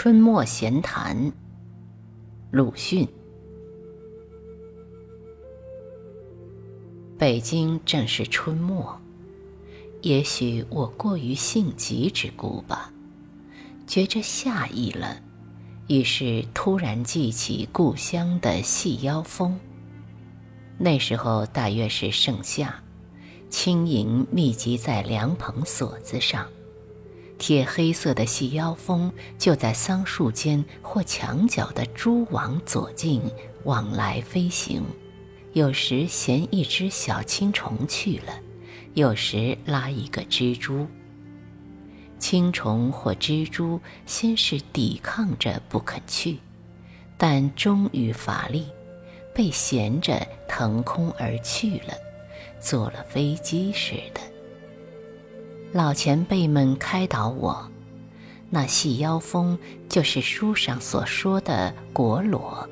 春末闲谈，鲁迅。北京正是春末，也许我过于性急之故吧，觉着夏意了，于是突然记起故乡的细腰风。那时候大约是盛夏，轻盈密集在凉棚锁子上。铁黑色的细腰蜂就在桑树间或墙角的蛛网左近往来飞行，有时衔一只小青虫去了，有时拉一个蜘蛛。青虫或蜘蛛先是抵抗着不肯去，但终于乏力，被衔着腾空而去了，坐了飞机似的。老前辈们开导我，那细腰蜂就是书上所说的果裸，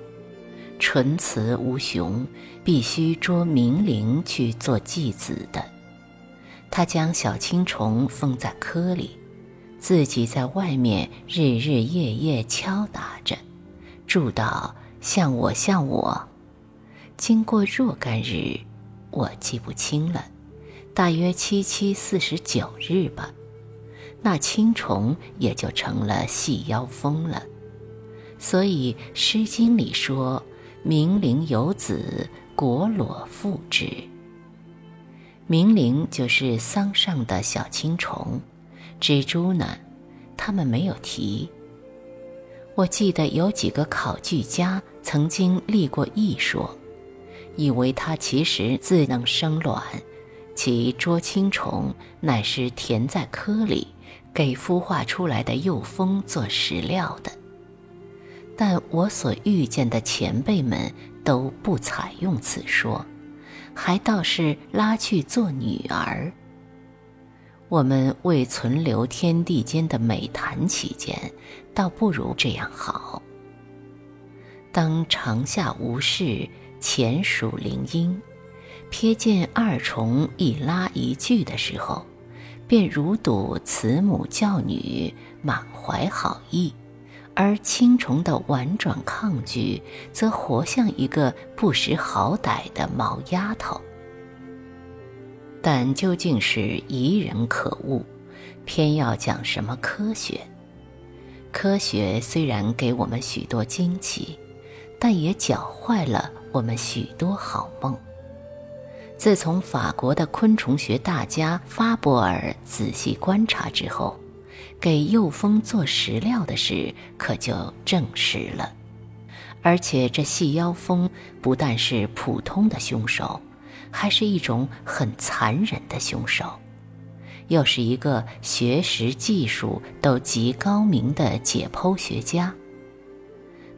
纯雌无雄，必须捉明灵去做继子的。他将小青虫封在窠里，自己在外面日日夜夜敲打着，祝道：“像我，像我。”经过若干日，我记不清了。大约七七四十九日吧，那青虫也就成了细腰蜂了。所以《诗经》里说：“冥灵有子，果裸复之。”冥灵就是桑上的小青虫，蜘蛛呢，他们没有提。我记得有几个考据家曾经立过异说，以为它其实自能生卵。其捉青虫乃是填在窠里，给孵化出来的幼蜂做食料的。但我所遇见的前辈们都不采用此说，还倒是拉去做女儿。我们为存留天地间的美谈起见，倒不如这样好。当长夏无事，潜属林荫。瞥见二虫一拉一聚的时候，便如睹慈母教女，满怀好意；而青虫的婉转抗拒，则活像一个不识好歹的毛丫头。但究竟是疑人可恶，偏要讲什么科学？科学虽然给我们许多惊奇，但也搅坏了我们许多好梦。自从法国的昆虫学大家法伯尔仔细观察之后，给幼蜂做食料的事可就证实了。而且这细腰蜂不但是普通的凶手，还是一种很残忍的凶手，又是一个学识技术都极高明的解剖学家。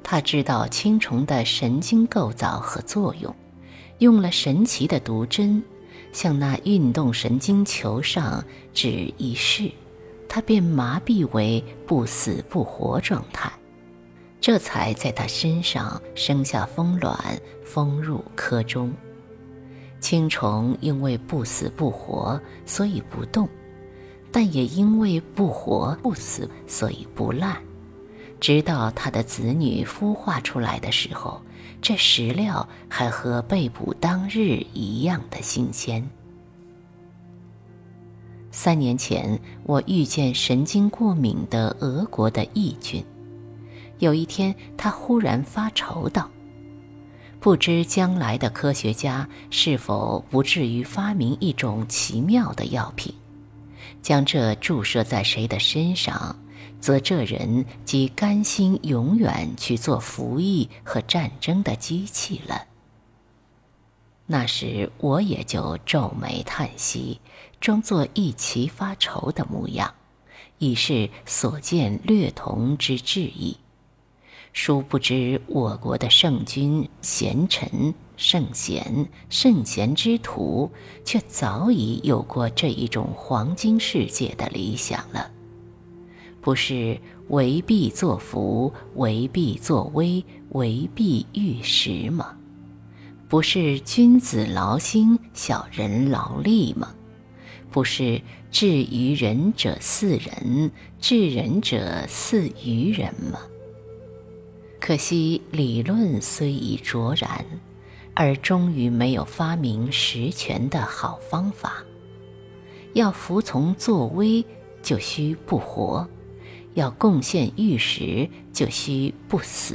他知道青虫的神经构造和作用。用了神奇的毒针，向那运动神经球上指一试，它便麻痹为不死不活状态，这才在他身上生下蜂卵，封入壳中。青虫因为不死不活，所以不动，但也因为不活不死，所以不烂。直到它的子女孵化出来的时候。这食料还和被捕当日一样的新鲜。三年前，我遇见神经过敏的俄国的义军。有一天，他忽然发愁道：“不知将来的科学家是否不至于发明一种奇妙的药品，将这注射在谁的身上？”则这人即甘心永远去做服役和战争的机器了。那时我也就皱眉叹息，装作一齐发愁的模样，以示所见略同之志意。殊不知我国的圣君、贤臣、圣贤、圣贤之徒，却早已有过这一种黄金世界的理想了。不是为弊作福，为弊作威，为弊御食吗？不是君子劳心，小人劳力吗？不是至于人者似人，至人者似于人吗？可惜理论虽已卓然，而终于没有发明实权的好方法。要服从作威，就需不活；要贡献玉石，就需不死；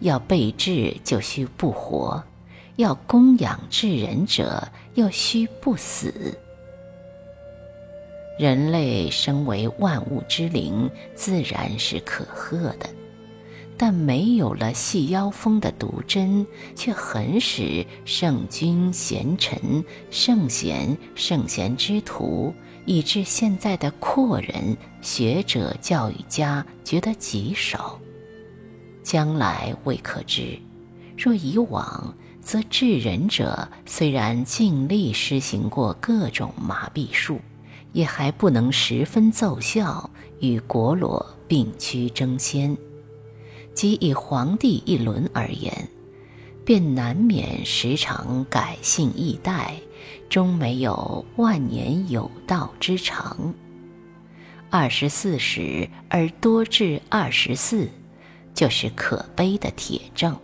要备智，就需不活；要供养至人者，又需不死。人类身为万物之灵，自然是可贺的，但没有了细腰风的毒针，却很使圣君贤臣、圣贤、圣贤之徒，以致现在的阔人、学者、教育家觉得棘手。将来未可知。若以往，则治人者虽然尽力施行过各种麻痹术。也还不能十分奏效，与国罗并驱争先。即以皇帝一轮而言，便难免时常改姓易代，终没有万年有道之长。二十四史而多至二十四，就是可悲的铁证。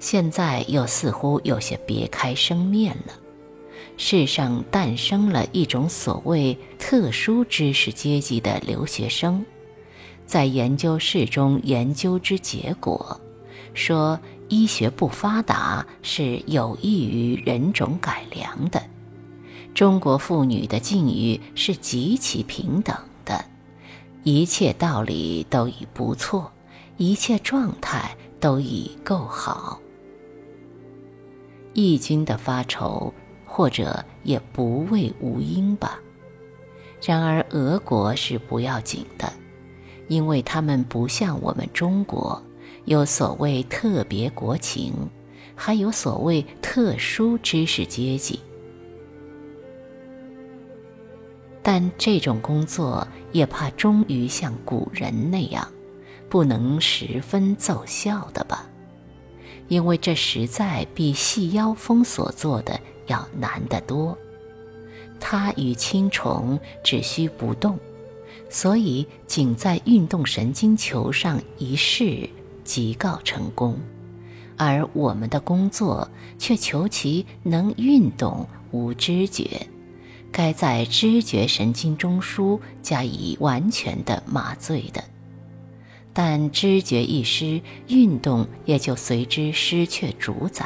现在又似乎有些别开生面了。世上诞生了一种所谓特殊知识阶级的留学生，在研究室中研究之结果，说医学不发达是有益于人种改良的，中国妇女的境遇是极其平等的，一切道理都已不错，一切状态都已够好。义军的发愁。或者也不为无因吧。然而俄国是不要紧的，因为他们不像我们中国，有所谓特别国情，还有所谓特殊知识阶级。但这种工作也怕终于像古人那样，不能十分奏效的吧？因为这实在比细腰风所做的。要难得多，它与青虫只需不动，所以仅在运动神经球上一试即告成功；而我们的工作却求其能运动无知觉，该在知觉神经中枢加以完全的麻醉的。但知觉一失，运动也就随之失去主宰。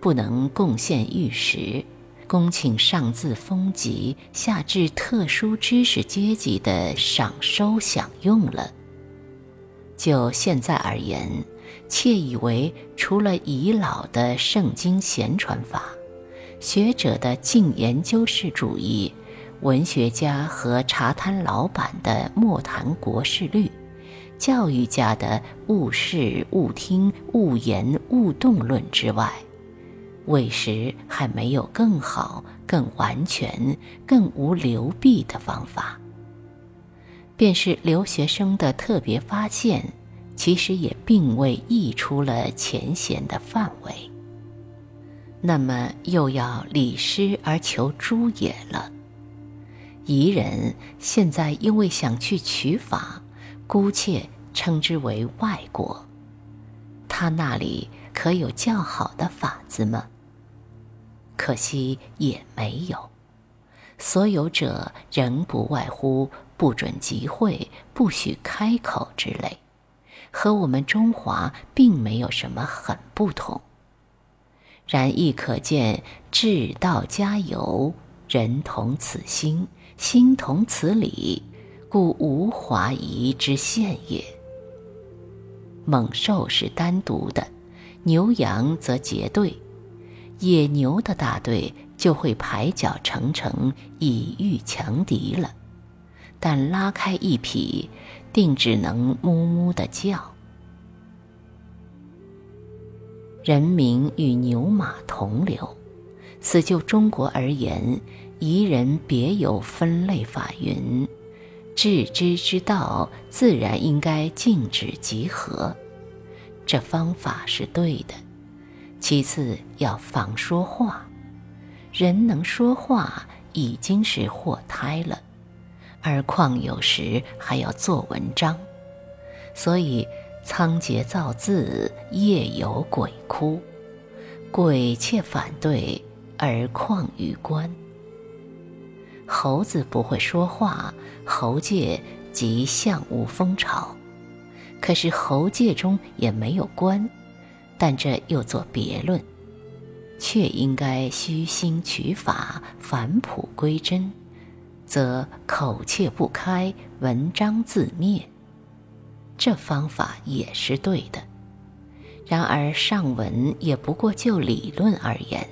不能贡献玉石，恭请上自封级，下至特殊知识阶级的赏收享用了。就现在而言，窃以为除了遗老的圣经闲传法，学者的净研究式主义，文学家和茶摊老板的莫谈国事律，教育家的勿视勿听勿言勿动论之外，为时还没有更好、更完全、更无流弊的方法。便是留学生的特别发现，其实也并未溢出了浅显的范围。那么又要礼师而求诸也了。彝人现在因为想去取法，姑且称之为外国。他那里可有较好的法子吗？可惜也没有，所有者仍不外乎不准集会、不许开口之类，和我们中华并没有什么很不同。然亦可见志道加油，人同此心，心同此理，故无华夷之现也。猛兽是单独的，牛羊则结队。野牛的大队就会排脚成城以御强敌了，但拉开一匹，定只能哞哞的叫。人民与牛马同流，此就中国而言，夷人别有分类法云：治之之道，自然应该禁止集合。这方法是对的。其次要防说话，人能说话，已经是祸胎了，而况有时还要做文章，所以仓颉造字，夜有鬼哭，鬼却反对，而况于官。猴子不会说话，猴界即相无风潮，可是猴界中也没有官，但这又作别论。却应该虚心取法，返璞归真，则口切不开，文章自灭。这方法也是对的。然而上文也不过就理论而言，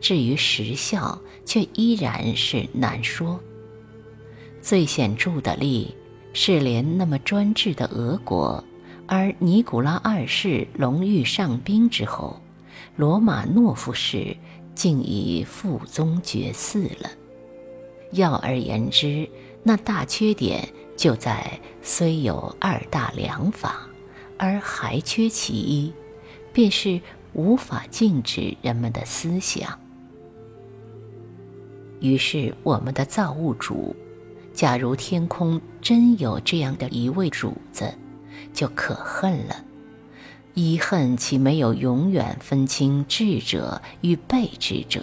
至于实效，却依然是难说。最显著的例是，连那么专制的俄国，而尼古拉二世隆裕上宾之后。罗马诺夫氏竟已父宗绝嗣了。要而言之，那大缺点就在虽有二大良法，而还缺其一，便是无法禁止人们的思想。于是，我们的造物主，假如天空真有这样的一位主子，就可恨了。一恨其没有永远分清智者与被智者；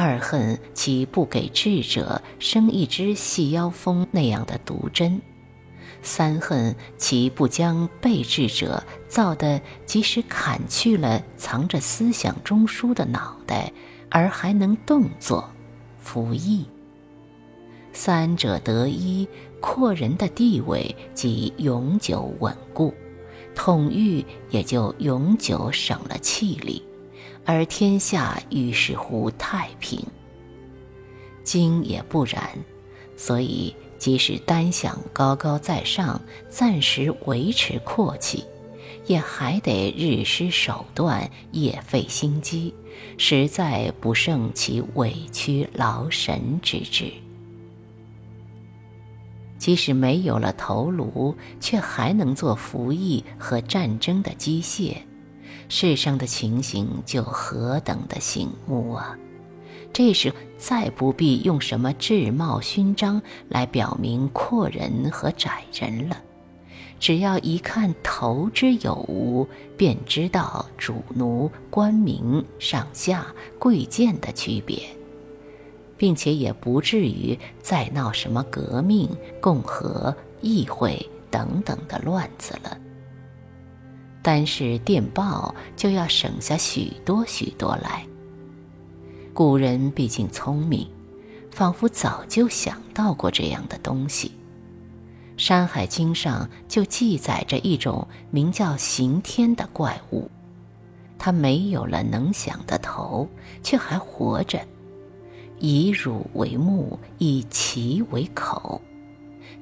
二恨其不给智者生一只细腰蜂那样的毒针；三恨其不将被智者造的，即使砍去了藏着思想中枢的脑袋，而还能动作、服役。三者得一，阔人的地位即永久稳固。统御也就永久省了气力，而天下于是乎太平。今也不然，所以即使单想高高在上，暂时维持阔气，也还得日施手段，夜费心机，实在不胜其委屈劳神之志。即使没有了头颅，却还能做服役和战争的机械，世上的情形就何等的醒目啊！这时再不必用什么制帽勋章来表明阔人和窄人了，只要一看头之有无，便知道主奴、官民、上下、贵贱的区别。并且也不至于再闹什么革命、共和、议会等等的乱子了。单是电报就要省下许多许多来。古人毕竟聪明，仿佛早就想到过这样的东西。《山海经》上就记载着一种名叫刑天的怪物，它没有了能想的头，却还活着。以乳为目，以脐为口，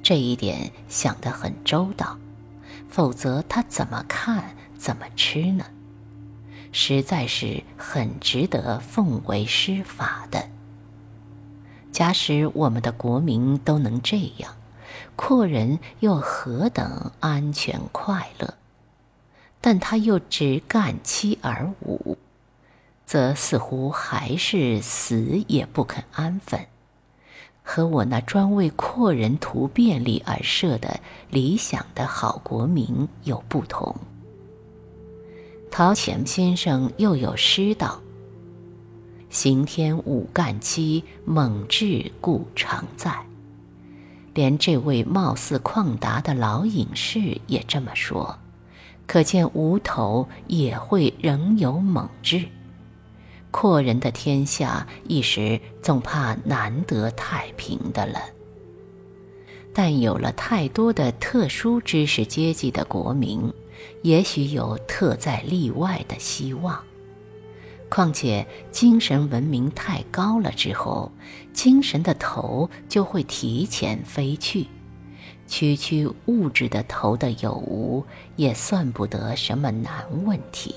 这一点想得很周到，否则他怎么看怎么吃呢？实在是很值得奉为师法的。假使我们的国民都能这样，阔人又何等安全快乐？但他又只干七而五。则似乎还是死也不肯安分，和我那专为阔人图便利而设的理想的好国民有不同。陶潜先生又有诗道：“刑天五干七，猛志故常在。”连这位貌似旷达的老隐士也这么说，可见无头也会仍有猛志。阔人的天下，一时总怕难得太平的了。但有了太多的特殊知识阶级的国民，也许有特在例外的希望。况且精神文明太高了之后，精神的头就会提前飞去，区区物质的头的有无，也算不得什么难问题。